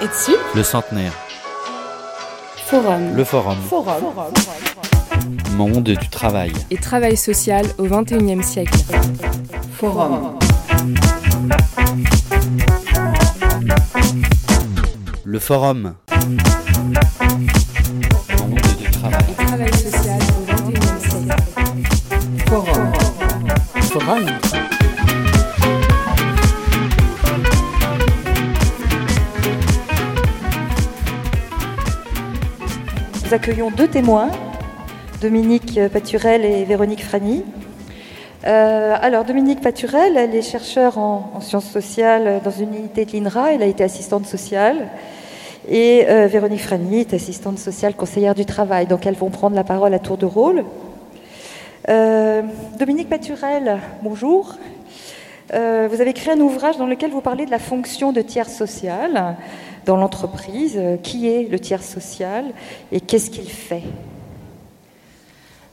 Et dessus Le centenaire. Forum. Le forum. Forum. Monde du travail. Et travail social au XXIe siècle. Forum. Le forum. Monde du travail. Et travail social au XXIe siècle. Forum. Forum. Accueillons deux témoins, Dominique Paturel et Véronique Frani. Euh, alors, Dominique Paturel, elle est chercheure en, en, sciences sociales dans une unité de l'INRA, elle a été assistante sociale. Et euh, Véronique Frani est assistante sociale conseillère du travail, donc elles vont prendre la parole à tour de rôle. Euh, Dominique Paturel, bonjour. Vous avez créé un ouvrage dans lequel vous parlez de la fonction de tiers social dans l'entreprise. Qui est le tiers social et qu'est-ce qu'il fait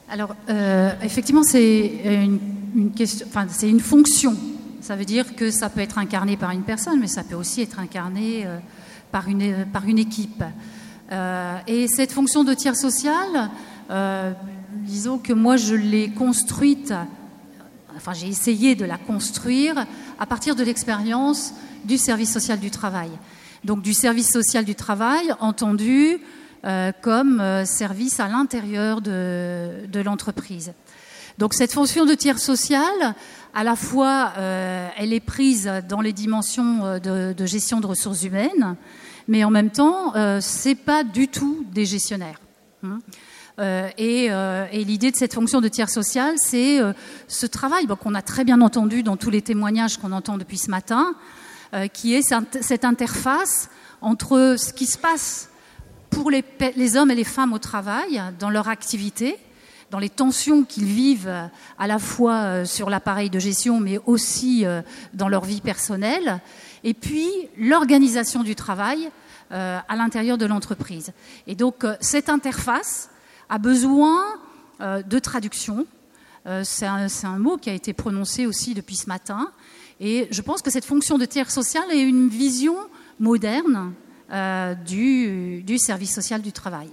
Alors, euh, effectivement, enfin, c'est une fonction. Ça veut dire que ça peut être incarné par une personne, mais ça peut aussi être incarné euh, par, une, équipe. Euh, et cette fonction de tiers social, disons que moi, je l'ai construite, enfin, j'ai essayé de la construire à partir de l'expérience du service social du travail donc du service social du travail entendu euh, comme euh, service à l'intérieur de, de l'entreprise. Donc cette fonction de tiers social, à la fois, euh, elle est prise dans les dimensions de, de, gestion de ressources humaines, mais en même temps, c'est pas du tout des gestionnaires. Hein et, et l'idée de cette fonction de tiers social, c'est ce travail bon, qu'on a très bien entendu dans tous les témoignages qu'on entend depuis ce matin, euh, qui est cette interface entre ce qui se passe pour les, hommes et les femmes au travail, dans leur activité, dans les tensions qu'ils vivent à la fois sur l'appareil de gestion, mais aussi dans leur vie personnelle, et puis l'organisation du travail euh, à l'intérieur de l'entreprise. Et donc cette interface a besoin euh, de traduction. Euh, C'est un, mot qui a été prononcé aussi depuis ce matin. Et je pense que cette fonction de tiers social est une vision moderne euh, du, du, service social du travail.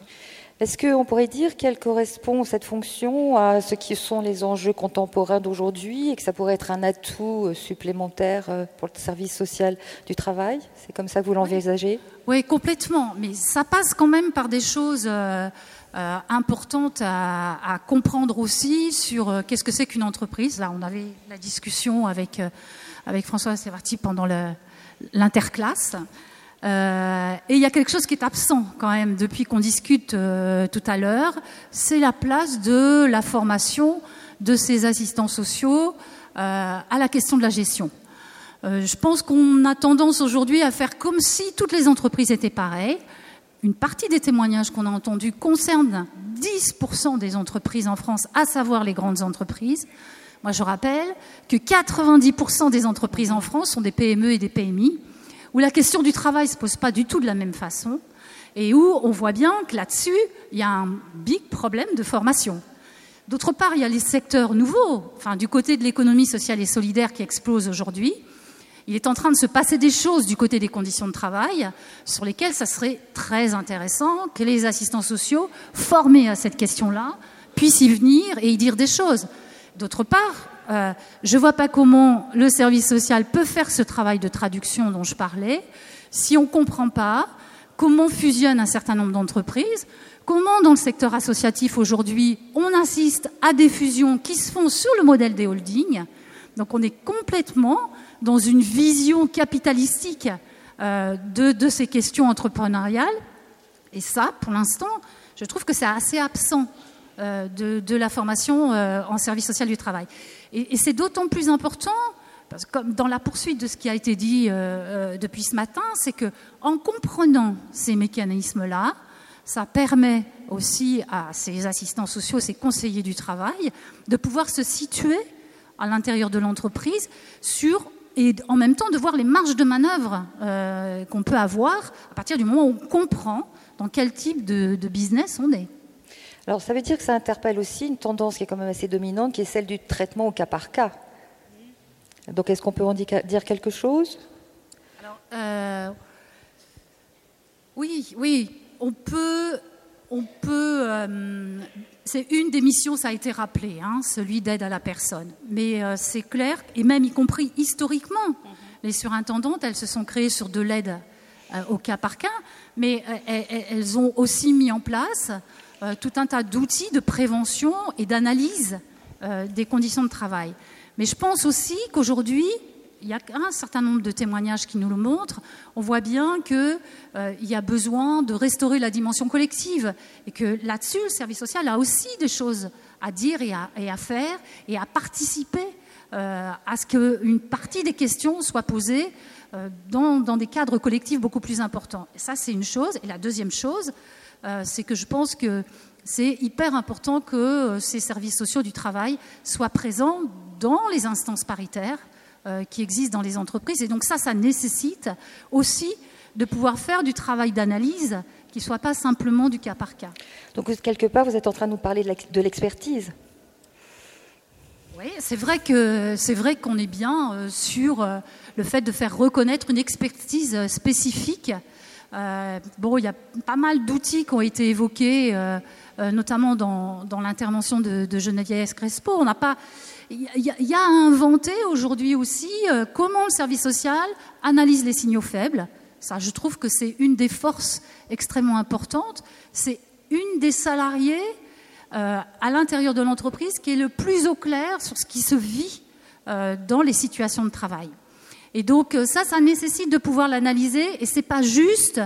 Est-ce qu'on pourrait dire qu'elle correspond, cette fonction, à ce qui sont les enjeux contemporains d'aujourd'hui et que ça pourrait être un atout supplémentaire euh, pour le service social du travail? C'est comme ça que vous l'envisagez? Oui. oui, complètement. Mais ça passe quand même par des choses euh, euh, importantes à, à, comprendre aussi sur euh, qu'est-ce que c'est qu'une entreprise. Là, on avait la discussion avec avec François Sévarti pendant l'interclasse. Euh, et il y a quelque chose qui est absent quand même depuis qu'on discute euh, tout à l'heure, c'est la place de la formation de ces assistants sociaux euh, à la question de la gestion. Je pense qu'on a tendance aujourd'hui à faire comme si toutes les entreprises étaient pareilles. Une partie des témoignages qu'on a entendus concernent 10% des entreprises en France, à savoir les grandes entreprises. Moi, je rappelle que 90% des entreprises en France sont des PME et des PMI, où la question du travail ne se pose pas du tout de la même façon, et où on voit bien que là-dessus, il y a un big problème de formation. D'autre part, il y a les secteurs nouveaux, enfin, du côté de l'économie sociale et solidaire qui explose aujourd'hui. Il est en train de se passer des choses du côté des conditions de travail sur lesquelles ça serait très intéressant que les assistants sociaux formés à cette question-là puissent y venir et y dire des choses. D'autre part, euh, je ne vois pas comment le service social peut faire ce travail de traduction dont je parlais si on ne comprend pas comment fusionnent un certain nombre d'entreprises, comment dans le secteur associatif aujourd'hui on insiste à des fusions qui se font sur le modèle des holdings. Donc on est complètement dans une vision capitalistique euh, de, ces questions entrepreneuriales. Et ça, pour l'instant, je trouve que c'est assez absent de, de, la formation euh, en service social du travail. Et, c'est d'autant plus important, comme dans la poursuite de ce qui a été dit euh, depuis ce matin, c'est que en comprenant ces mécanismes-là, ça permet aussi à ces assistants sociaux, ces conseillers du travail, de pouvoir se situer à l'intérieur de l'entreprise sur et en même temps de voir les marges de manœuvre euh, qu'on peut avoir à partir du moment où on comprend dans quel type de business on est. Alors ça veut dire que ça interpelle aussi une tendance qui est quand même assez dominante, qui est celle du traitement au cas par cas. Donc est-ce qu'on peut en dire quelque chose? Alors, euh, Oui, oui, on peut, on peut. euh, c'est une des missions, ça a été rappelé, hein, celui d'aide à la personne. Mais euh, c'est clair, et même y compris historiquement, les surintendantes, elles se sont créées sur de l'aide au cas par cas, mais elles ont aussi mis en place euh, tout un tas d'outils de prévention et d'analyse euh, des conditions de travail. Mais je pense aussi qu'aujourd'hui, il y a un certain nombre de témoignages qui nous le montrent. On voit bien qu'il euh, y a besoin de restaurer la dimension collective et que là-dessus, le service social a aussi des choses à dire et à, faire et à participer à ce qu'une partie des questions soit posée dans, des cadres collectifs beaucoup plus importants. Ça, c'est une chose. Et la deuxième chose, c'est que je pense que c'est hyper important que euh, ces services sociaux du travail soient présents dans les instances paritaires euh, qui existent dans les entreprises. Et donc ça, ça nécessite aussi de pouvoir faire du travail d'analyse qui ne soit pas simplement du cas par cas. Donc, quelque part, vous êtes en train de nous parler de l'ex- de l'expertise. Oui, c'est vrai que c'est vrai qu'on est bien euh, sur euh, le fait de faire reconnaître une expertise euh, spécifique. Euh, bon, il y a pas mal d'outils qui ont été évoqués, euh, euh, notamment dans, l'intervention de, Geneviève Crespo. On n'a pas, il y, a- à inventer aujourd'hui aussi comment le service social analyse les signaux faibles. Ça, je trouve que c'est une des forces extrêmement importantes. C'est une des salariés à l'intérieur de l'entreprise qui est le plus au clair sur ce qui se vit dans les situations de travail. Et donc euh, ça, ça nécessite de pouvoir l'analyser et c'est pas juste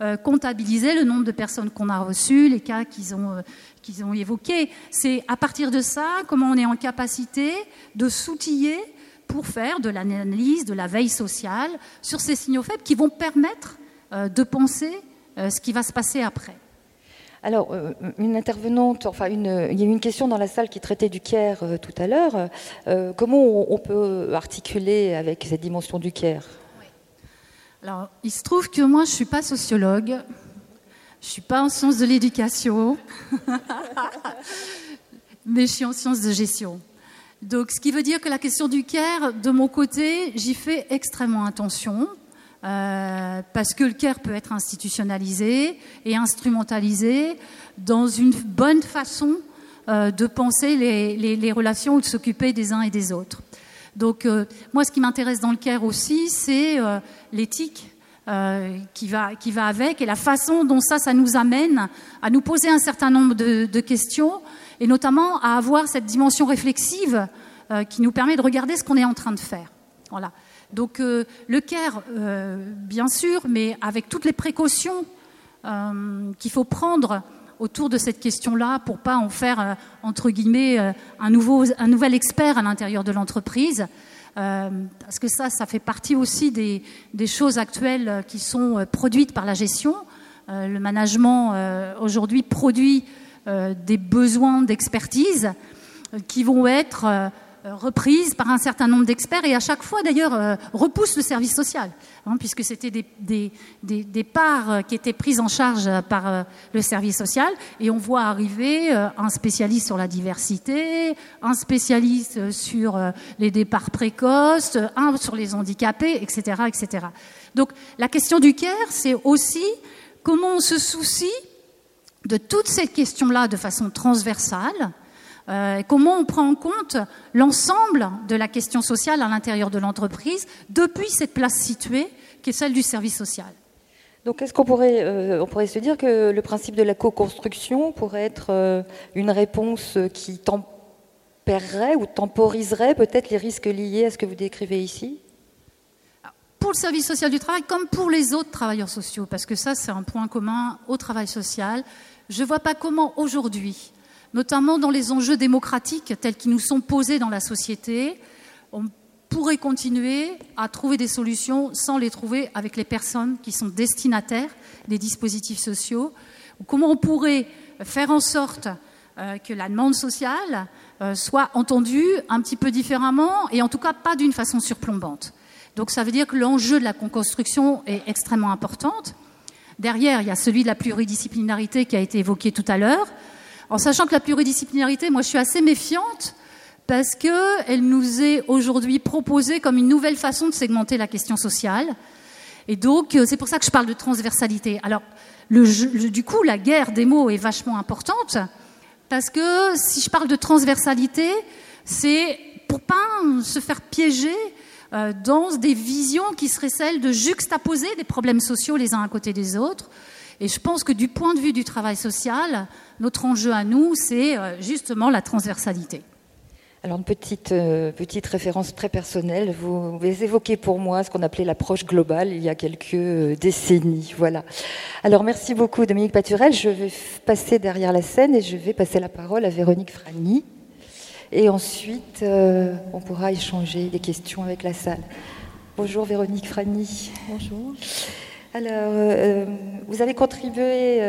euh, comptabiliser le nombre de personnes qu'on a reçues, les cas qu'ils ont, euh, qu'ils ont évoqués. C'est à partir de ça comment on est en capacité de s'outiller pour faire de l'analyse, de la veille sociale sur ces signaux faibles qui vont permettre de penser ce qui va se passer après. Alors, euh, une intervenante, enfin, une, il y a eu une question dans la salle qui traitait du CARE euh, tout à l'heure. Euh, comment on, on peut articuler avec cette dimension du CARE Alors, il se trouve que moi, je ne suis pas sociologue, je ne suis pas en sciences de l'éducation, mais je suis en sciences de gestion. Donc, ce qui veut dire que la question du CARE, de mon côté, j'y fais extrêmement attention, euh, parce que le CARE peut être institutionnalisé et instrumentalisé dans une bonne façon euh, de penser les, relations ou de s'occuper des uns et des autres. Donc, euh, moi, ce qui m'intéresse dans le CARE aussi, c'est l'éthique qui, va, avec et la façon dont ça, ça nous amène à nous poser un certain nombre de, de questions et notamment à avoir cette dimension réflexive qui nous permet de regarder ce qu'on est en train de faire. Voilà. Donc, euh, le CARE, euh, bien sûr, mais avec toutes les précautions euh, qu'il faut prendre autour de cette question-là pour pas en faire entre guillemets un nouveau un nouvel expert à l'intérieur de l'entreprise. Parce que ça ça fait partie aussi des, choses actuelles qui sont produites par la gestion. Le management aujourd'hui produit des besoins d'expertise qui vont être euh, reprises par un certain nombre d'experts et à chaque fois d'ailleurs euh, repousse le service social, hein, puisque c'était des, des, des, des parts qui étaient prises en charge par euh, le service social et on voit arriver un spécialiste sur la diversité, un spécialiste sur les départs précoces, un sur les handicapés, etc., etc. Donc la question du CARE, c'est aussi comment on se soucie de toutes ces questions-là de façon transversale, euh, comment on prend en compte l'ensemble de la question sociale à l'intérieur de l'entreprise depuis cette place située qui est celle du service social. Donc, est-ce qu'on pourrait, euh, on pourrait se dire que le principe de la co-construction pourrait être euh, une réponse qui tempérerait ou temporiserait peut-être les risques liés à ce que vous décrivez ici? Pour le service social du travail, comme pour les autres travailleurs sociaux, parce que ça c'est un point commun au travail social, je ne vois pas comment aujourd'hui, notamment dans les enjeux démocratiques tels qu'ils nous sont posés dans la société, on pourrait continuer à trouver des solutions sans les trouver avec les personnes qui sont destinataires des dispositifs sociaux, comment on pourrait faire en sorte euh, que la demande sociale euh, soit entendue un petit peu différemment et en tout cas pas d'une façon surplombante. Donc ça veut dire que l'enjeu de la construction est extrêmement importante. Derrière, il y a celui de la pluridisciplinarité qui a été évoqué tout à l'heure. En sachant que la pluridisciplinarité, moi je suis assez méfiante parce qu'elle nous est aujourd'hui proposée comme une nouvelle façon de segmenter la question sociale. Et donc, euh, c'est pour ça que je parle de transversalité. Alors, du coup, la guerre des mots est vachement importante, parce que si je parle de transversalité, c'est pour pas se faire piéger euh, dans des visions qui seraient celles de juxtaposer des problèmes sociaux les uns à côté des autres. Et je pense que du point de vue du travail social, notre enjeu à nous, c'est euh, justement la transversalité. Alors une petite, euh, petite référence très personnelle, vous, avez évoqué pour moi ce qu'on appelait l'approche globale il y a quelques euh, décennies. Voilà. Alors merci beaucoup Dominique Paturel. Je vais passer derrière la scène et je vais passer la parole à Véronique Frani. Et ensuite, euh, on pourra échanger des questions avec la salle. Bonjour Véronique Frani. Bonjour. Alors, vous avez contribué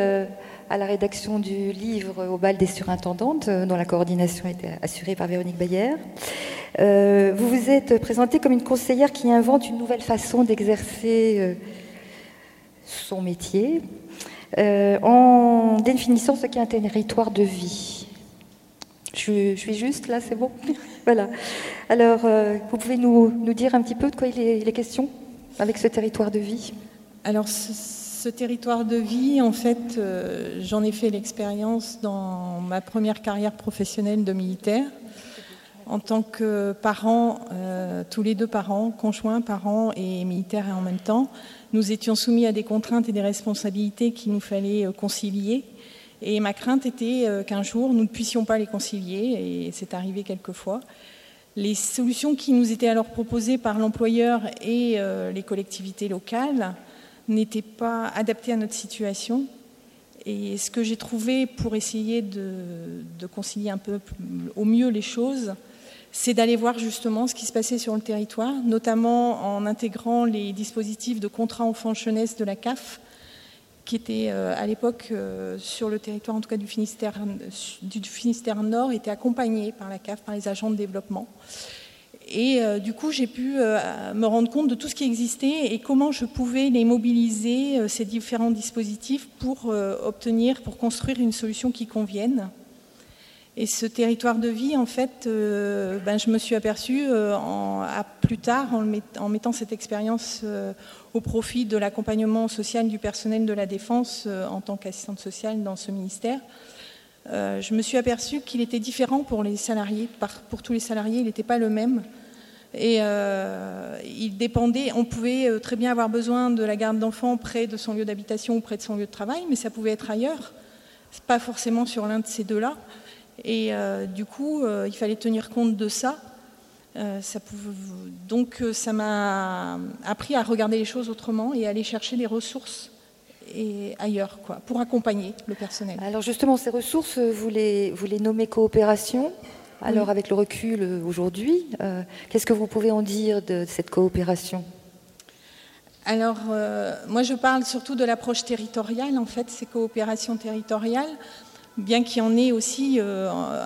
à la rédaction du livre Au bal des surintendantes, euh, dont la coordination était assurée par Véronique Bayer. Euh, vous vous êtes présentée comme une conseillère qui invente une nouvelle façon d'exercer euh, son métier en définissant ce qu'est un territoire de vie. Je, suis juste là, c'est bon Voilà. Alors, vous pouvez nous, dire un petit peu de quoi il est, question avec ce territoire de vie? Alors, territoire de vie, en fait, euh, j'en ai fait l'expérience dans ma première carrière professionnelle de militaire. En tant que parents, euh, tous les deux parents, conjoints, parents et militaires en même temps, nous étions soumis à des contraintes et des responsabilités qu'il nous fallait euh, concilier. Et ma crainte était qu'un jour, nous ne puissions pas les concilier, et c'est arrivé quelquefois. Les solutions qui nous étaient alors proposées par l'employeur et les collectivités locales n'était pas adapté à notre situation. Et ce que j'ai trouvé pour essayer de, concilier un peu au mieux les choses, c'est d'aller voir justement ce qui se passait sur le territoire, notamment en intégrant les dispositifs de contrat enfant-jeunesse de la CAF, qui étaient euh, à l'époque euh, sur le territoire, en tout cas du Finistère, du Finistère Nord, étaient accompagnés par la CAF, par les agents de développement. Et euh, du coup, j'ai pu euh, me rendre compte de tout ce qui existait et comment je pouvais les mobiliser, euh, ces différents dispositifs, pour obtenir, pour construire une solution qui convienne. Et ce territoire de vie, en fait, ben, je me suis aperçue à plus tard, en, mettant cette expérience au profit de l'accompagnement social du personnel de la défense en tant qu'assistante sociale dans ce ministère, je me suis aperçue qu'il était différent pour les salariés, pour tous les salariés, il n'était pas le même. Et euh, il dépendait, on pouvait euh, très bien avoir besoin de la garde d'enfants près de son lieu d'habitation ou près de son lieu de travail, mais ça pouvait être ailleurs, pas forcément sur l'un de ces deux-là. Et euh, du coup, il fallait tenir compte de ça. ça pouvait, donc ça m'a appris à regarder les choses autrement et à aller chercher des ressources et ailleurs, quoi, pour accompagner le personnel. Alors justement, ces ressources, vous les, vous les nommez coopération alors, avec le recul euh, aujourd'hui, euh, qu'est-ce que vous pouvez en dire de cette coopération? Alors, euh, moi, je parle surtout de l'approche territoriale, en fait, ces coopérations territoriales, bien qu'il y en ait aussi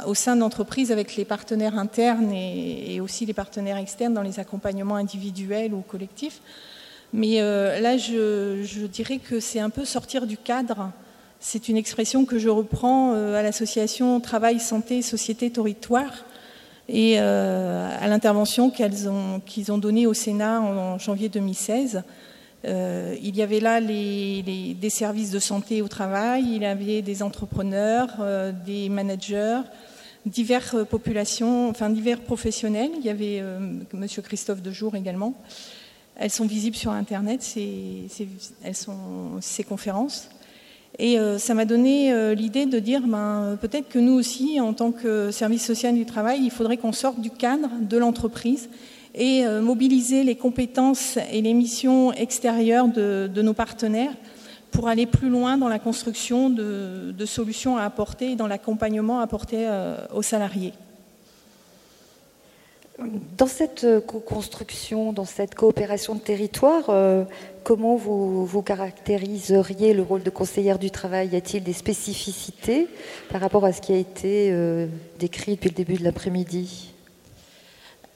au sein d'entreprises avec les partenaires internes et, aussi les partenaires externes dans les accompagnements individuels ou collectifs. Mais là, je, dirais que c'est un peu sortir du cadre c'est une expression que je reprends euh, à l'association Travail, Santé, Société, Territoire et euh, à l'intervention qu'ils ont, donnée au Sénat en, janvier 2016. Euh, il y avait là des services de santé au travail, il y avait des entrepreneurs, des managers, diverses populations, enfin divers professionnels. Il y avait M. Christophe Dejour également. Elles sont visibles sur Internet, elles sont, ces conférences. Et euh, ça m'a donné euh, l'idée de dire, ben, peut-être que nous aussi, en tant que service social du travail, il faudrait qu'on sorte du cadre de l'entreprise et euh, mobiliser les compétences et les missions extérieures de, nos partenaires pour aller plus loin dans la construction de, de solutions à apporter et dans l'accompagnement à apporter aux salariés. Dans cette co-construction, dans cette coopération de territoire, Comment vous, caractériseriez le rôle de conseillère du travail? Y a-t-il des spécificités par rapport à ce qui a été euh, décrit depuis le début de l'après-midi?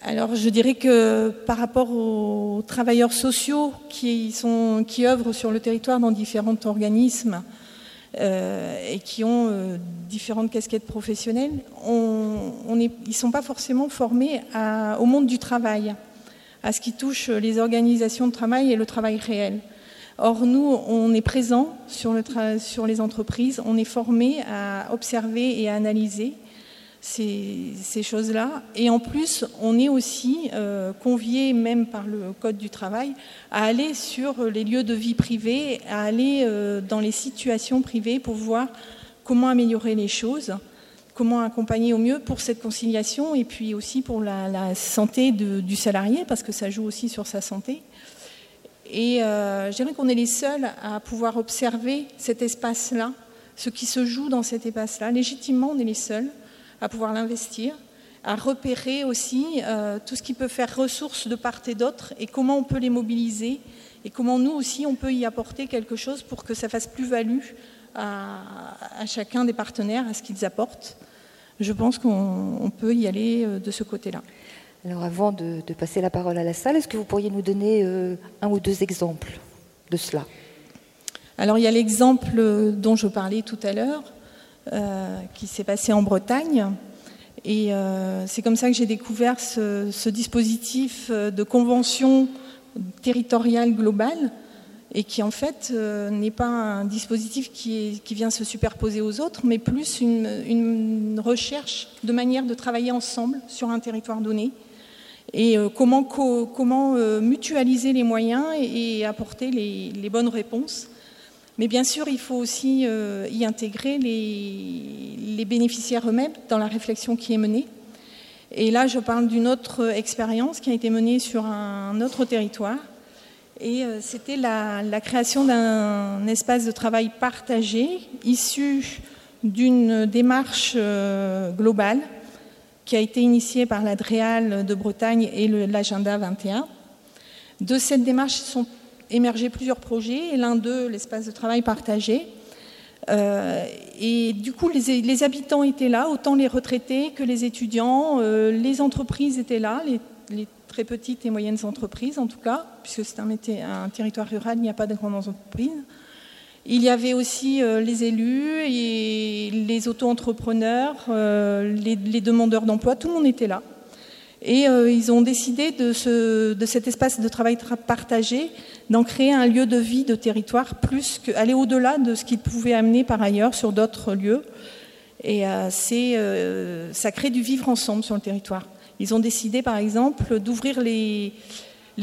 Alors je dirais que par rapport aux travailleurs sociaux qui, sont, qui œuvrent sur le territoire dans différents organismes euh, et qui ont euh, différentes casquettes professionnelles, on, ils ne sont pas forcément formés au monde du travail à ce qui touche les organisations de travail et le travail réel. Or, nous, on est présent sur, les entreprises, on est formé à observer et à analyser ces, choses-là. Et en plus, on est aussi euh, convié, même par le Code du travail, à aller sur les lieux de vie privés, à aller euh, dans les situations privées pour voir comment améliorer les choses, comment accompagner au mieux pour cette conciliation et puis aussi pour la, santé du salarié, parce que ça joue aussi sur sa santé. Et euh, je dirais qu'on est les seuls à pouvoir observer cet espace-là, ce qui se joue dans cet espace-là. Légitimement, on est les seuls à pouvoir l'investir, à repérer aussi euh, tout ce qui peut faire ressources de part et d'autre et comment on peut les mobiliser et comment nous aussi on peut y apporter quelque chose pour que ça fasse plus-value à, chacun des partenaires, à ce qu'ils apportent. Je pense qu'on peut y aller euh, de ce côté-là. Alors avant de, passer la parole à la salle, est-ce que vous pourriez nous donner euh, un ou deux exemples de cela? Alors il y a l'exemple dont je parlais tout à l'heure, qui s'est passé en Bretagne. Et euh, c'est comme ça que j'ai découvert ce, dispositif euh, de convention territoriale globale et qui en fait n'est pas un dispositif qui, vient se superposer aux autres, mais plus une, recherche de manière de travailler ensemble sur un territoire donné et comment mutualiser les moyens et, apporter les bonnes réponses mais bien sûr, il faut aussi euh, y intégrer les, bénéficiaires eux-mêmes dans la réflexion qui est menée. Et là, je parle d'une autre expérience qui a été menée sur un autre territoire. Et euh, c'était la, création d'un espace de travail partagé issu d'une démarche euh, globale qui a été initiée par l'Adréal de Bretagne et l'Agenda 21. De cette démarche sont émergé plusieurs projets, et l'un d'eux, l'espace de travail partagé. Euh, et du coup, les, habitants étaient là, autant les retraités que les étudiants, euh, les entreprises étaient là, les, très petites et moyennes entreprises en tout cas, puisque c'est un, territoire rural, il n'y a pas de grandes entreprises. Il y avait aussi euh, les élus et les auto-entrepreneurs, les, les demandeurs d'emploi, tout le monde était là. Et euh, ils ont décidé de, cet espace de travail partagé d'en créer un lieu de vie de territoire, plus qu'aller au-delà de ce qu'ils pouvaient amener par ailleurs sur d'autres lieux. Et euh, euh, ça crée du vivre ensemble sur le territoire. Ils ont décidé, par exemple, d'ouvrir les,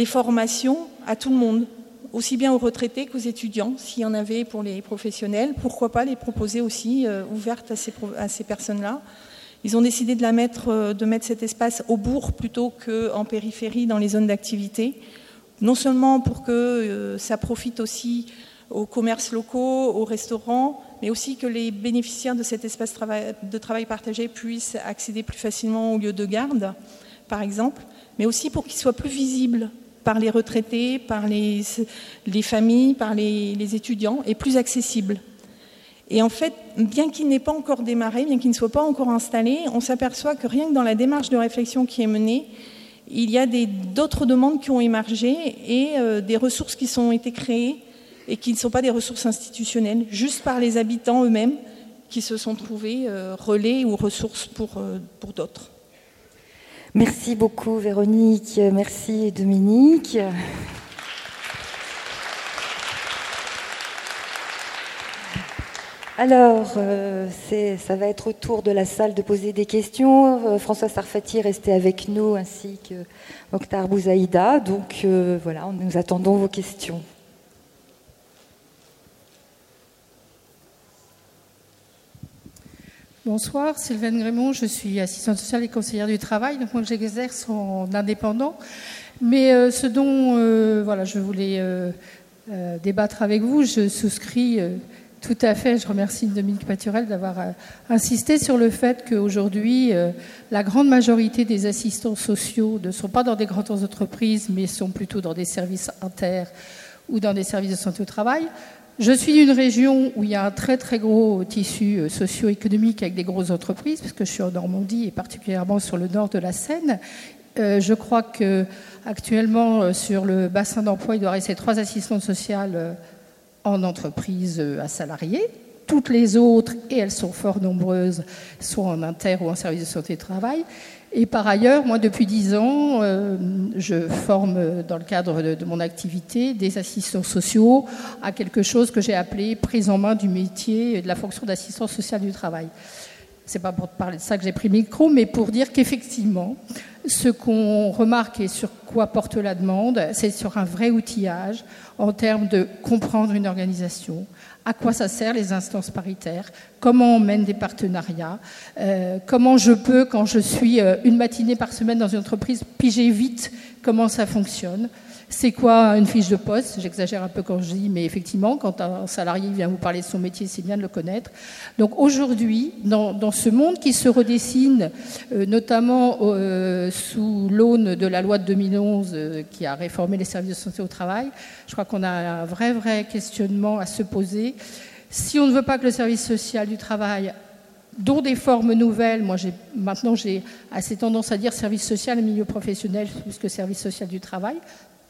formations à tout le monde, aussi bien aux retraités qu'aux étudiants, s'il y en avait pour les professionnels. Pourquoi pas les proposer aussi ouvertes à ces personnes-là ils ont décidé de, la mettre, euh, de mettre cet espace au bourg plutôt qu'en périphérie dans les zones d'activité, non seulement pour que euh, ça profite aussi aux commerces locaux, aux restaurants, mais aussi que les bénéficiaires de cet espace de travail partagé puissent accéder plus facilement aux lieux de garde, par exemple, mais aussi pour qu'il soit plus visible par les retraités, par les, familles, par les étudiants, et plus accessible. Et en fait, bien qu'il n'ait pas encore démarré, bien qu'il ne soit pas encore installé, on s'aperçoit que rien que dans la démarche de réflexion qui est menée, il y a d'autres demandes qui ont émergé et euh, des ressources qui sont été créées et qui ne sont pas des ressources institutionnelles, juste par les habitants eux-mêmes qui se sont trouvés euh, relais ou ressources pour, euh, pour d'autres. Merci beaucoup Véronique, merci Dominique. Alors, euh, ça va être au tour de la salle de poser des questions. Euh, François Sarfati est resté avec nous, ainsi que Mokhtar Bouzaïda. Donc euh, voilà, nous attendons vos questions. Bonsoir, Sylvaine Grémont, je suis assistante sociale et conseillère du travail, donc moi j'exerce en indépendant. Mais ce dont voilà, je voulais débattre avec vous, je souscris tout à fait. Je remercie Dominique Paturel d'avoir euh, insisté sur le fait qu'aujourd'hui, euh, la grande majorité des assistants sociaux ne sont pas dans des grandes entreprises, mais sont plutôt dans des services inter ou dans des services de santé au travail. Je suis d'une région où il y a un très très gros tissu euh, socio-économique avec des grosses entreprises, parce que je suis en Normandie et particulièrement sur le nord de la Seine. je crois que actuellement sur le bassin d'emploi, il doit rester trois assistantes sociales en entreprise euh, à salariés. Toutes les autres, et elles sont fort nombreuses, soit en inter ou en service de santé et travail. Et par ailleurs, moi, depuis dix ans, euh, je forme dans le cadre de, mon activité des assistants sociaux à quelque chose que j'ai appelé prise en main du métier et de la fonction d'assistant social du travail. C'est pas pour parler de ça que j'ai pris le micro, mais pour dire qu'effectivement, ce qu'on remarque et sur quoi porte la demande, c'est sur un vrai outillage en termes de comprendre une organisation, à quoi ça sert les instances paritaires, comment on mène des partenariats, euh, comment je peux, quand je suis euh, une matinée par semaine dans une entreprise, piger vite comment ça fonctionne, c'est quoi une fiche de poste? J'exagère un peu quand je dis, mais effectivement, quand un salarié vient vous parler de son métier, c'est bien de le connaître. Donc aujourd'hui, dans, ce monde qui se redessine, euh, notamment euh, sous l'aune de la loi de 2011 euh, qui a réformé les services de santé au travail, je crois qu'on a un vrai, vrai questionnement à se poser. Si on ne veut pas que le service social du travail dont des formes nouvelles. Moi, maintenant, j'ai assez tendance à dire service social et milieu professionnel plus que service social du travail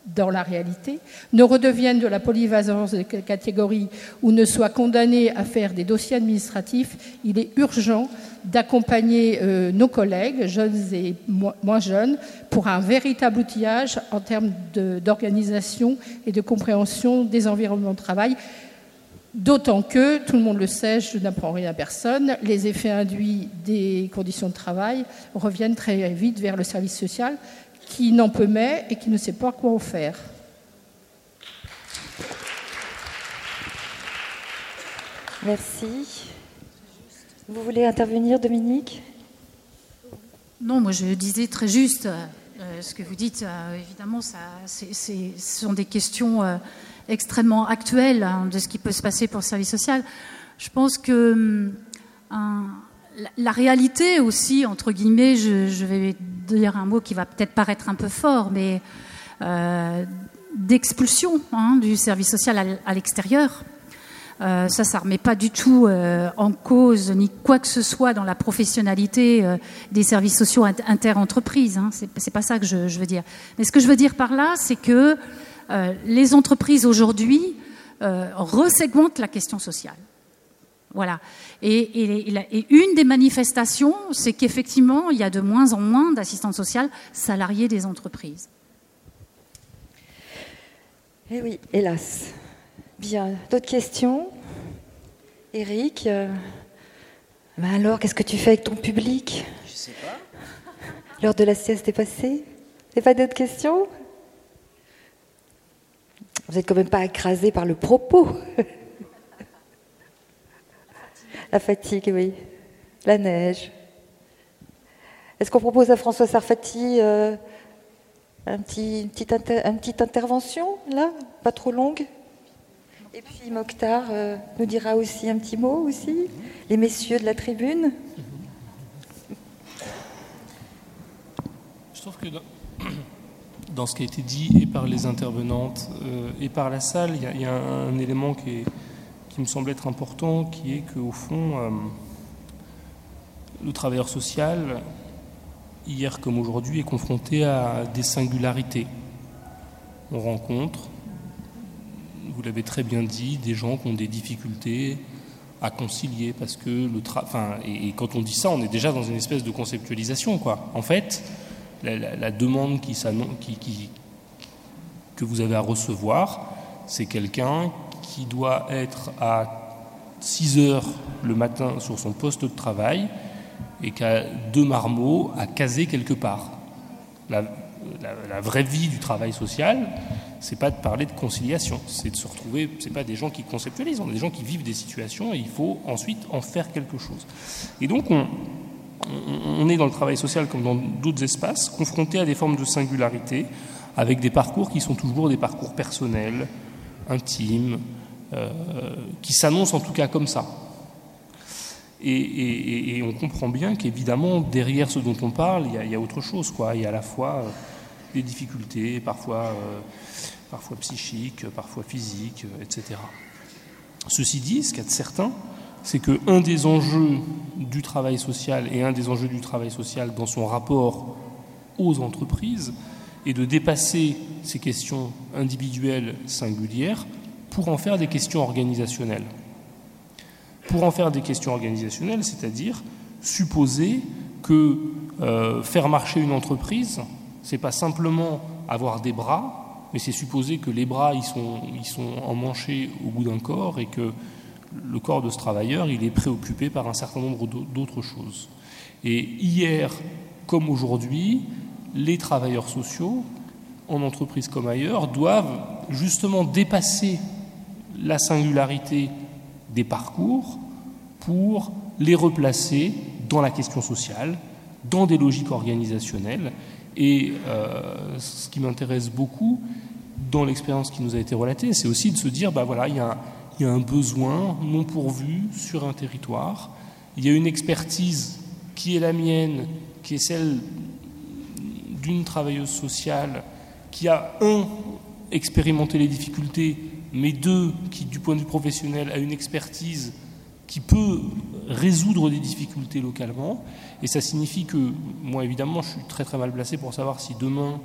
dans la réalité, ne redeviennent de la polyvalence de catégorie ou ne soient condamnés à faire des dossiers administratifs, il est urgent d'accompagner euh, nos collègues, jeunes et moins jeunes, pour un véritable outillage en termes d'organisation et de compréhension des environnements de travail. D'autant que, tout le monde le sait, je n'apprends rien à personne, les effets induits des conditions de travail reviennent très vite vers le service social, qui n'en peut mais et qui ne sait pas quoi en faire. Merci. Vous voulez intervenir, Dominique? Non, moi je disais très juste. Euh, ce que vous dites, euh, évidemment, ça, ce sont des questions euh, extrêmement actuelles hein, de ce qui peut se passer pour le service social. Je pense que hum, la, réalité aussi, entre guillemets, je, vais dire un mot qui va peut-être paraître un peu fort, mais euh, d'expulsion hein, du service social à, l'extérieur. Euh, ça, ne remet pas du tout euh, en cause ni quoi que ce soit dans la professionnalité des services sociaux inter-entreprises. Hein. C'est pas ça que je, veux dire. Mais ce que je veux dire par là, c'est que les entreprises aujourd'hui resegmentent la question sociale. Voilà. Et, une des manifestations, c'est qu'effectivement, il y a de moins en moins d'assistantes sociales salariées des entreprises. Eh oui, hélas. Bien, d'autres questions? Eric euh, ben alors, qu'est-ce que tu fais avec ton public? Je sais pas. L'heure de la sieste est passée Et pas d'autres questions? Vous n'êtes quand même pas écrasé par le propos La fatigue, oui. La neige. Est-ce qu'on propose à François Sarfati euh, une, petite intervention, là? Pas trop longue? Et puis Mokhtar euh, nous dira aussi un petit mot aussi Les messieurs de la tribune Je trouve que dans, ce qui a été dit et par les intervenantes euh, et par la salle, il y, a un élément qui est qui me semble être important, qui est qu'au fond, euh, le travailleur social, hier comme aujourd'hui, est confronté à des singularités. On rencontre, vous l'avez très bien dit, des gens qui ont des difficultés à concilier parce que le enfin, et, quand on dit ça, on est déjà dans une espèce de conceptualisation, quoi. En fait, la, demande qui, qui, qui, que vous avez à recevoir, c'est quelqu'un qui doit être à 6 heures le matin sur son poste de travail et qu'à deux marmots à caser quelque part. La, vraie vie du travail social, c'est pas de parler de conciliation, c'est de se retrouver, c'est pas des gens qui conceptualisent, on est des gens qui vivent des situations et il faut ensuite en faire quelque chose. Et donc on, on est dans le travail social comme dans d'autres espaces, confronté à des formes de singularité, avec des parcours qui sont toujours des parcours personnels, intimes, euh, qui s'annonce en tout cas comme ça. Et, on comprend bien qu'évidemment, derrière ce dont on parle, il y a, autre chose. Quoi. Il y a à la fois euh, des difficultés, parfois, euh, parfois psychiques, parfois physiques, etc. Ceci dit, ce qu'il y a de certain, c'est qu'un des enjeux du travail social et un des enjeux du travail social dans son rapport aux entreprises est de dépasser ces questions individuelles singulières pour en faire des questions organisationnelles. Pour en faire des questions organisationnelles, c'est-à-dire supposer que euh, faire marcher une entreprise, c'est pas simplement avoir des bras, mais c'est supposer que les bras ils sont, ils sont emmanchés au bout d'un corps et que le corps de ce travailleur il est préoccupé par un certain nombre d'autres choses. Et hier, comme aujourd'hui, les travailleurs sociaux, en entreprise comme ailleurs, doivent justement dépasser la singularité des parcours pour les replacer dans la question sociale, dans des logiques organisationnelles. Et euh, ce qui m'intéresse beaucoup dans l'expérience qui nous a été relatée, c'est aussi de se dire, bah voilà, il y, a, il y a un besoin non pourvu sur un territoire, il y a une expertise qui est la mienne, qui est celle d'une travailleuse sociale qui a, un, expérimenté les difficultés, mais deux, qui, du point de vue professionnel, a une expertise qui peut résoudre des difficultés localement. Et ça signifie que, moi évidemment, je suis très très mal placé pour savoir si demain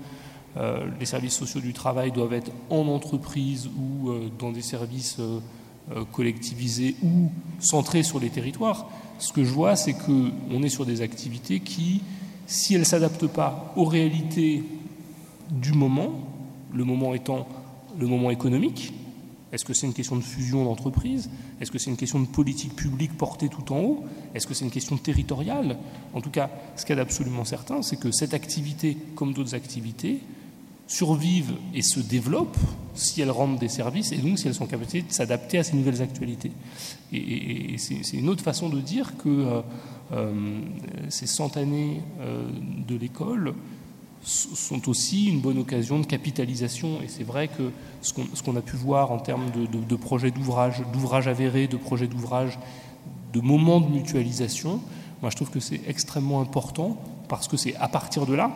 euh, les services sociaux du travail doivent être en entreprise ou euh, dans des services euh, collectivisés ou centrés sur les territoires. Ce que je vois, c'est qu'on est sur des activités qui, si elles ne s'adaptent pas aux réalités du moment, le moment étant le moment économique, est-ce que c'est une question de fusion d'entreprises Est-ce que c'est une question de politique publique portée tout en haut? Est-ce que c'est une question territoriale? En tout cas, ce qu'il y a d'absolument certain, c'est que cette activité, comme d'autres activités, survivent et se développent si elles rendent des services et donc si elles sont capables de s'adapter à ces nouvelles actualités. Et, c'est une autre façon de dire que euh, euh, ces cent années euh, de l'école sont aussi une bonne occasion de capitalisation. Et c'est vrai que ce qu'on a pu voir en termes de, projets d'ouvrage, d'ouvrages avérés, de projets d'ouvrage, de moments de mutualisation, moi je trouve que c'est extrêmement important parce que c'est à partir de là,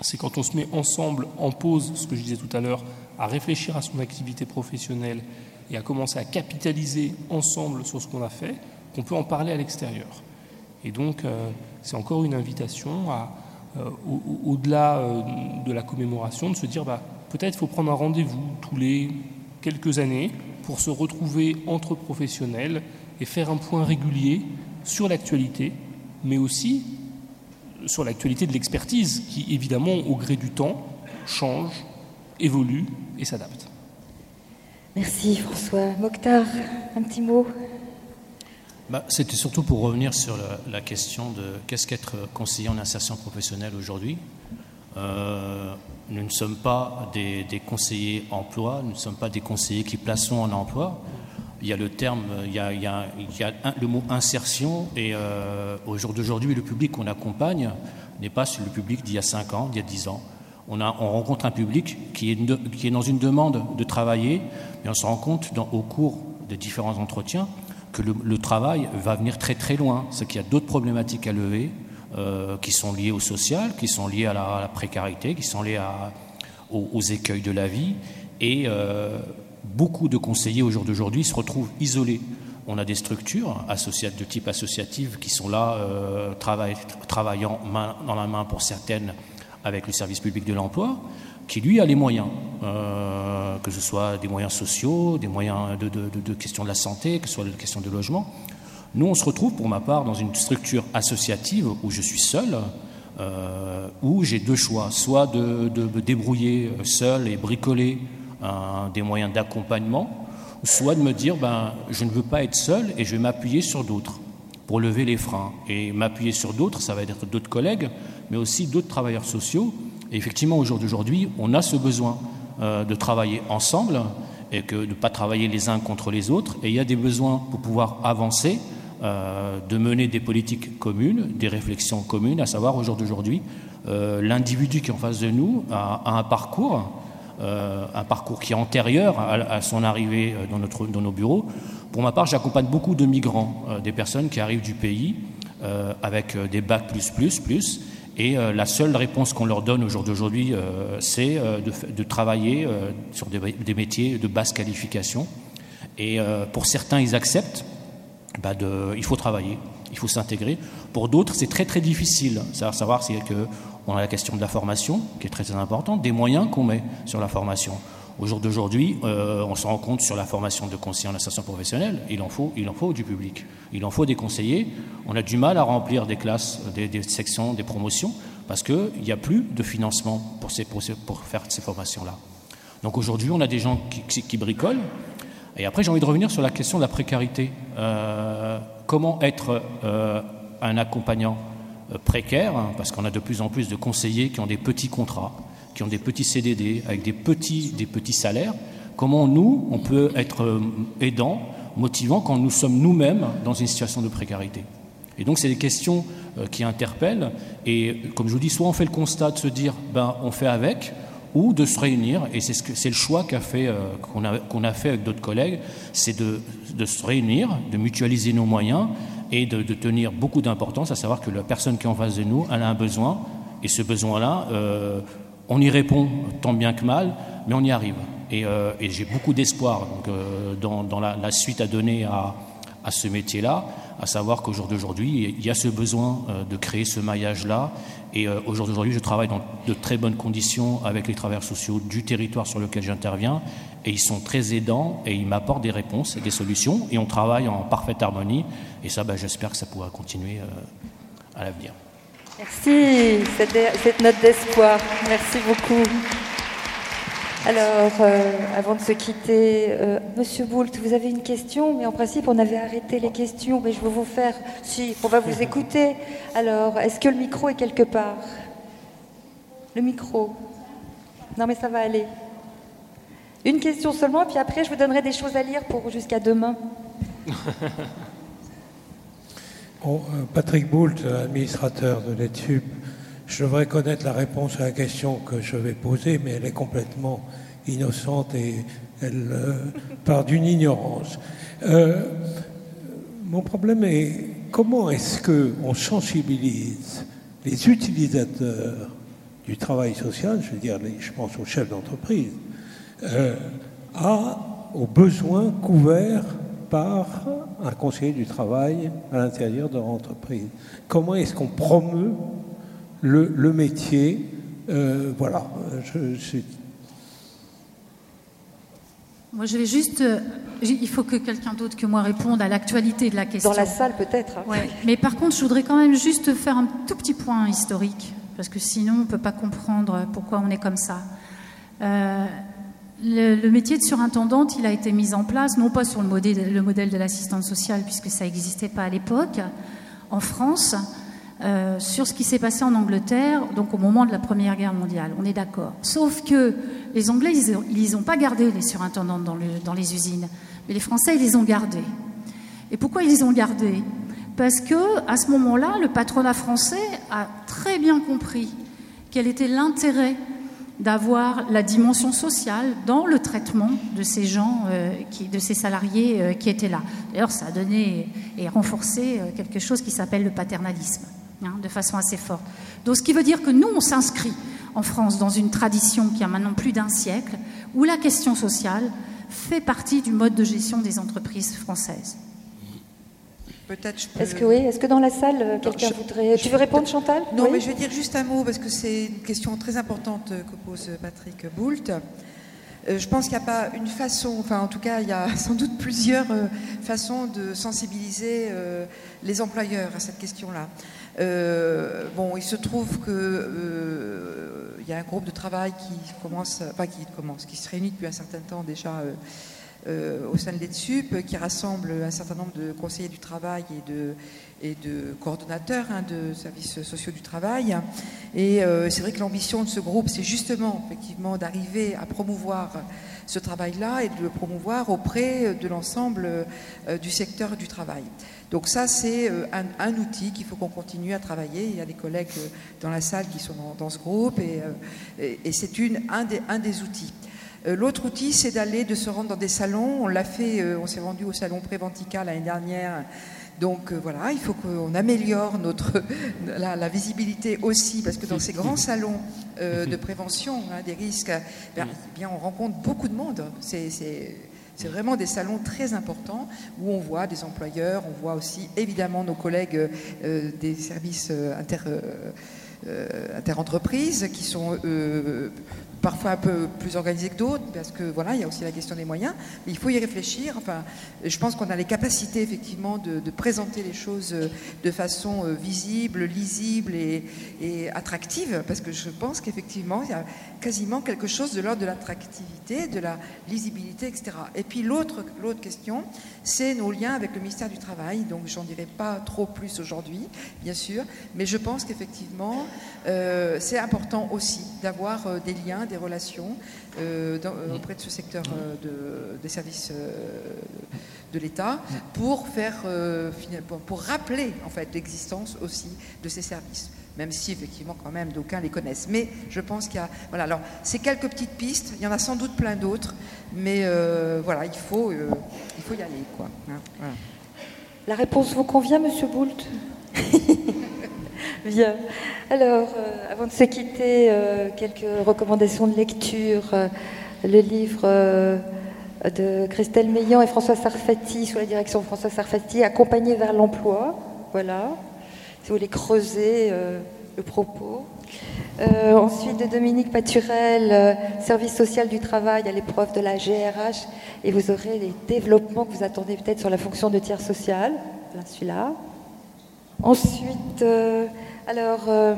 c'est quand on se met ensemble en pause, ce que je disais tout à l'heure, à réfléchir à son activité professionnelle et à commencer à capitaliser ensemble sur ce qu'on a fait, qu'on peut en parler à l'extérieur. Et donc, euh, c'est encore une invitation euh, au-delà euh, de la commémoration, de se dire bah, peut-être faut prendre un rendez-vous tous les quelques années pour se retrouver entre professionnels et faire un point régulier sur l'actualité, mais aussi sur l'actualité de l'expertise qui, évidemment, au gré du temps, change, évolue et s'adapte. Merci François. Mokhtar, un petit mot? Bah, C'était surtout pour revenir sur la, question de qu'est-ce qu'être conseiller en insertion professionnelle aujourd'hui. Euh, nous ne sommes pas des, conseillers emploi, nous ne sommes pas des conseillers qui plaçons en emploi. Il y a le terme, il y a, le mot insertion, et euh, au jour d'aujourd'hui, le public qu'on accompagne n'est pas le public d'il y a 5 ans, d'il y a 10 ans. On, rencontre un public qui est, dans une demande de travailler, mais on se rend compte au cours des différents entretiens que le, travail va venir très très loin, c'est qu'il y a d'autres problématiques à lever euh, qui sont liées au social, qui sont liées à la, précarité, qui sont liées aux, écueils de la vie. Et euh, beaucoup de conseillers au jour d'aujourd'hui se retrouvent isolés. On a des structures de type associative qui sont là, euh, travaillant main dans la main pour certaines avec le service public de l'emploi, qui lui a les moyens, euh, que ce soit des moyens sociaux, des moyens de, de, de, questions de la santé, que ce soit des questions de logement. Nous, on se retrouve pour ma part dans une structure associative où je suis seul, euh, où j'ai deux choix, soit de, me débrouiller seul et bricoler des moyens d'accompagnement, soit de me dire ben, je ne veux pas être seul et je vais m'appuyer sur d'autres pour lever les freins. Et m'appuyer sur d'autres, ça va être d'autres collègues, mais aussi d'autres travailleurs sociaux et effectivement, au jour d'aujourd'hui, on a ce besoin euh, de travailler ensemble et que de ne pas travailler les uns contre les autres. Et il y a des besoins pour pouvoir avancer, euh, de mener des politiques communes, des réflexions communes, à savoir au jour d'aujourd'hui, euh, l'individu qui est en face de nous a, un parcours, un parcours qui est antérieur à, son arrivée dans, notre, dans nos bureaux. Pour ma part, j'accompagne beaucoup de migrants, des personnes qui arrivent du pays avec des bacs plus, plus, plus, et euh, la seule réponse qu'on leur donne au jour d'aujourd'hui, euh, c'est euh, de, travailler sur des, métiers de basse qualification. Et pour certains, ils acceptent. Bah il faut travailler, il faut s'intégrer. Pour d'autres, c'est très très difficile. Savoir, savoir que on a la question de la formation qui est très, très importante, des moyens qu'on met sur la formation. Au jour d'aujourd'hui, euh, on se rend compte sur la formation de conseillers en insertion professionnelle, il en faut, il en faut du public, il en faut des conseillers. On a du mal à remplir des classes, des, sections, des promotions, parce qu'il n'y a plus de financement pour, ces, pour, faire ces formations-là. Donc aujourd'hui, on a des gens qui, qui, bricolent. Et après, j'ai envie de revenir sur la question de la précarité. Euh, comment être euh, un accompagnant précaire, hein, parce qu'on a de plus en plus de conseillers qui ont des petits contrats, qui ont des petits CDD avec des petits, des petits salaires, comment nous, on peut être euh, aidant, motivant quand nous sommes nous-mêmes dans une situation de précarité? Et donc, c'est des questions euh, qui interpellent. Et comme je vous dis, soit on fait le constat de se dire, ben, on fait avec, ou de se réunir. Et c'est ce le choix euh, qu'on, a, a fait avec d'autres collègues, c'est de, de, se réunir, de mutualiser nos moyens et de, tenir beaucoup d'importance à savoir que la personne qui est en face de nous, elle a un besoin. Et ce besoin-là, euh, on y répond tant bien que mal, mais on y arrive. Et, euh, j'ai beaucoup d'espoir euh, dans, la, suite à donner à, ce métier-là, à savoir qu'au jour d'aujourd'hui, il y a ce besoin euh, de créer ce maillage-là. Et au jour d'aujourd'hui, je travaille dans de très bonnes conditions avec les travailleurs sociaux du territoire sur lequel j'interviens. Et ils sont très aidants et ils m'apportent des réponses et des solutions. Et on travaille en parfaite harmonie. Et ça, ben, j'espère que ça pourra continuer à l'avenir. Merci, cette note d'espoir. Merci beaucoup. Alors, euh, avant de se quitter, euh, Monsieur Boult, vous avez une question, mais en principe, on avait arrêté les questions, mais je veux vous faire. Si, on va vous écouter. Alors, est-ce que le micro est quelque part? Le micro Non, mais ça va aller. Une question seulement, puis après, je vous donnerai des choses à lire pour jusqu'à demain. Euh, Patrick Boult, administrateur de l'ETSUP, je devrais connaître la réponse à la question que je vais poser, mais elle est complètement innocente et elle euh, part d'une ignorance. Euh, mon problème est comment est-ce qu'on sensibilise les utilisateurs du travail social, je veux dire, je pense aux chefs d'entreprise, à, aux besoins couverts par un conseiller du travail à l'intérieur de l'entreprise? Comment est-ce qu'on promeut le, métier euh, Voilà. Je, Moi, je vais juste. Euh, il faut que quelqu'un d'autre que moi réponde à l'actualité de la question. Dans la salle, peut-être. Ouais. Mais par contre, je voudrais quand même juste faire un tout petit point historique, parce que sinon, on ne peut pas comprendre pourquoi on est comme ça. Euh, le, métier de surintendante, il a été mis en place, non pas sur le modèle, le modèle de l'assistante sociale, puisque ça n'existait pas à l'époque, en France, euh, sur ce qui s'est passé en Angleterre, donc au moment de la Première Guerre mondiale. On est d'accord. Sauf que les Anglais, ils n'ont pas gardé les surintendantes dans, les usines, mais les Français, ils les ont gardés. Et pourquoi ils les ont gardés? Parce que à ce moment-là, le patronat français a très bien compris quel était l'intérêt d'avoir la dimension sociale dans le traitement de ces gens, euh, de ces salariés euh, qui étaient là. D'ailleurs, ça a donné et renforcé quelque chose qui s'appelle le paternalisme, hein, de façon assez forte. Donc, ce qui veut dire que nous, on s'inscrit en France dans une tradition qui a maintenant plus d'un siècle, où la question sociale fait partie du mode de gestion des entreprises françaises. Est-ce que oui Est-ce que dans la salle, euh, quelqu'un voudrait. Tu veux répondre, Chantal Non, mais je vais dire juste un mot parce que c'est une question très importante que pose Patrick Boult. Euh, je pense qu'il n'y a pas une façon, enfin en tout cas il y a sans doute plusieurs euh, façons de sensibiliser les employeurs à cette question-là. Bon, il se trouve que il y a un groupe de travail qui commence, enfin qui commence, qui se réunit depuis un certain temps déjà euh, au sein de l'EDSUP qui rassemble un certain nombre de conseillers du travail et de, et de coordonnateurs hein, de services sociaux du travail. Et euh, c'est vrai que l'ambition de ce groupe, c'est justement effectivement d'arriver à promouvoir ce travail-là et de le promouvoir auprès de l'ensemble euh, du secteur du travail. Donc ça, c'est un, outil qu'il faut qu'on continue à travailler. Il y a des collègues dans la salle qui sont dans, ce groupe et, c'est un des, outils. Euh, l'autre outil, c'est d'aller, de se rendre dans des salons. On l'a fait, euh, on s'est rendu au salon Préventica l'année dernière. Donc euh, voilà, il faut qu'on améliore notre la, visibilité aussi, parce que dans ces grands salons de prévention hein, des risques, ben, eh bien, on rencontre beaucoup de monde. C'est vraiment des salons très importants où on voit des employeurs, on voit aussi évidemment nos collègues des services inter interentreprises qui sont parfois un peu plus organisé que d'autres, parce que voilà, il y a aussi la question des moyens. Mais il faut y réfléchir. Enfin, je pense qu'on a les capacités effectivement de, présenter les choses euh, de façon euh, visible, lisible et, attractive, parce que je pense qu'effectivement, il y a quasiment quelque chose de l'ordre de l'attractivité, de la lisibilité, etc. Et puis l'autre, l'autre question, c'est nos liens avec le ministère du Travail. Donc j'en dirai pas trop plus aujourd'hui, bien sûr, mais je pense qu'effectivement, euh, c'est important aussi d'avoir des liens, des relations euh, euh, auprès de ce secteur euh, des services de l'État pour faire, pour, rappeler en fait l'existence aussi de ces services même si effectivement quand même d'aucuns les connaissent. Mais je pense qu'il y a, voilà, alors c'est quelques petites pistes, il y en a sans doute plein d'autres, mais voilà, il faut, il faut y aller, quoi. Hein, La réponse vous convient, Monsieur Boult? Bien. Alors, euh, avant de se quitter, euh, quelques recommandations de lecture. Euh, le livre de Christelle Meillan et François Sarfati, sous la direction de François Sarfati, Accompagné vers l'emploi. Voilà. Si vous voulez creuser le propos. ensuite, de Dominique Paturel, Service social du travail à l'épreuve de la GRH. Et vous aurez les développements que vous attendez peut-être sur la fonction de tiers social. Là, celui-là. Ensuite, alors, euh,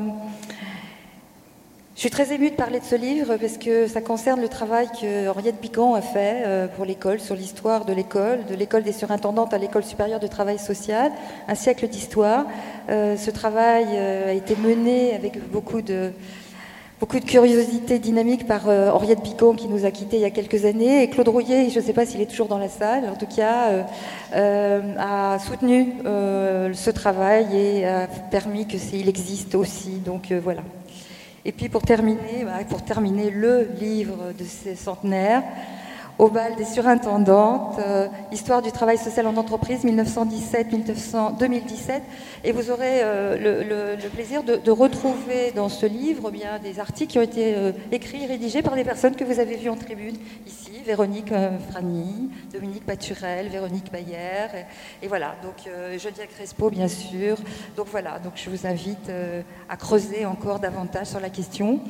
je suis très émue de parler de ce livre parce que ça concerne le travail que Henriette Bigan a fait euh, pour l'école, sur l'histoire de l'école, de l'école des surintendantes à l'école supérieure de travail social, un siècle d'histoire. Euh, ce travail a été mené avec beaucoup de, beaucoup de curiosité dynamique par Henriette Bigon qui nous a quittés il y a quelques années et Claude Rouillet, je ne sais pas s'il est toujours dans la salle, en tout cas euh, a soutenu euh, ce travail et a permis que il existe aussi. Donc euh, voilà. Et puis pour terminer, pour terminer le livre de ces centenaires, au bal des surintendantes, euh, Histoire du travail social en entreprise 1917-2017. Et vous aurez euh, le, plaisir de, retrouver dans ce livre bien, des articles qui ont été euh, écrits et rédigés par des personnes que vous avez vues en tribune ici, Véronique Frani, Dominique Paturel, Véronique Bayer. Et, voilà, donc Geneviève Crespo, bien sûr. Donc voilà, donc je vous invite à creuser encore davantage sur la question.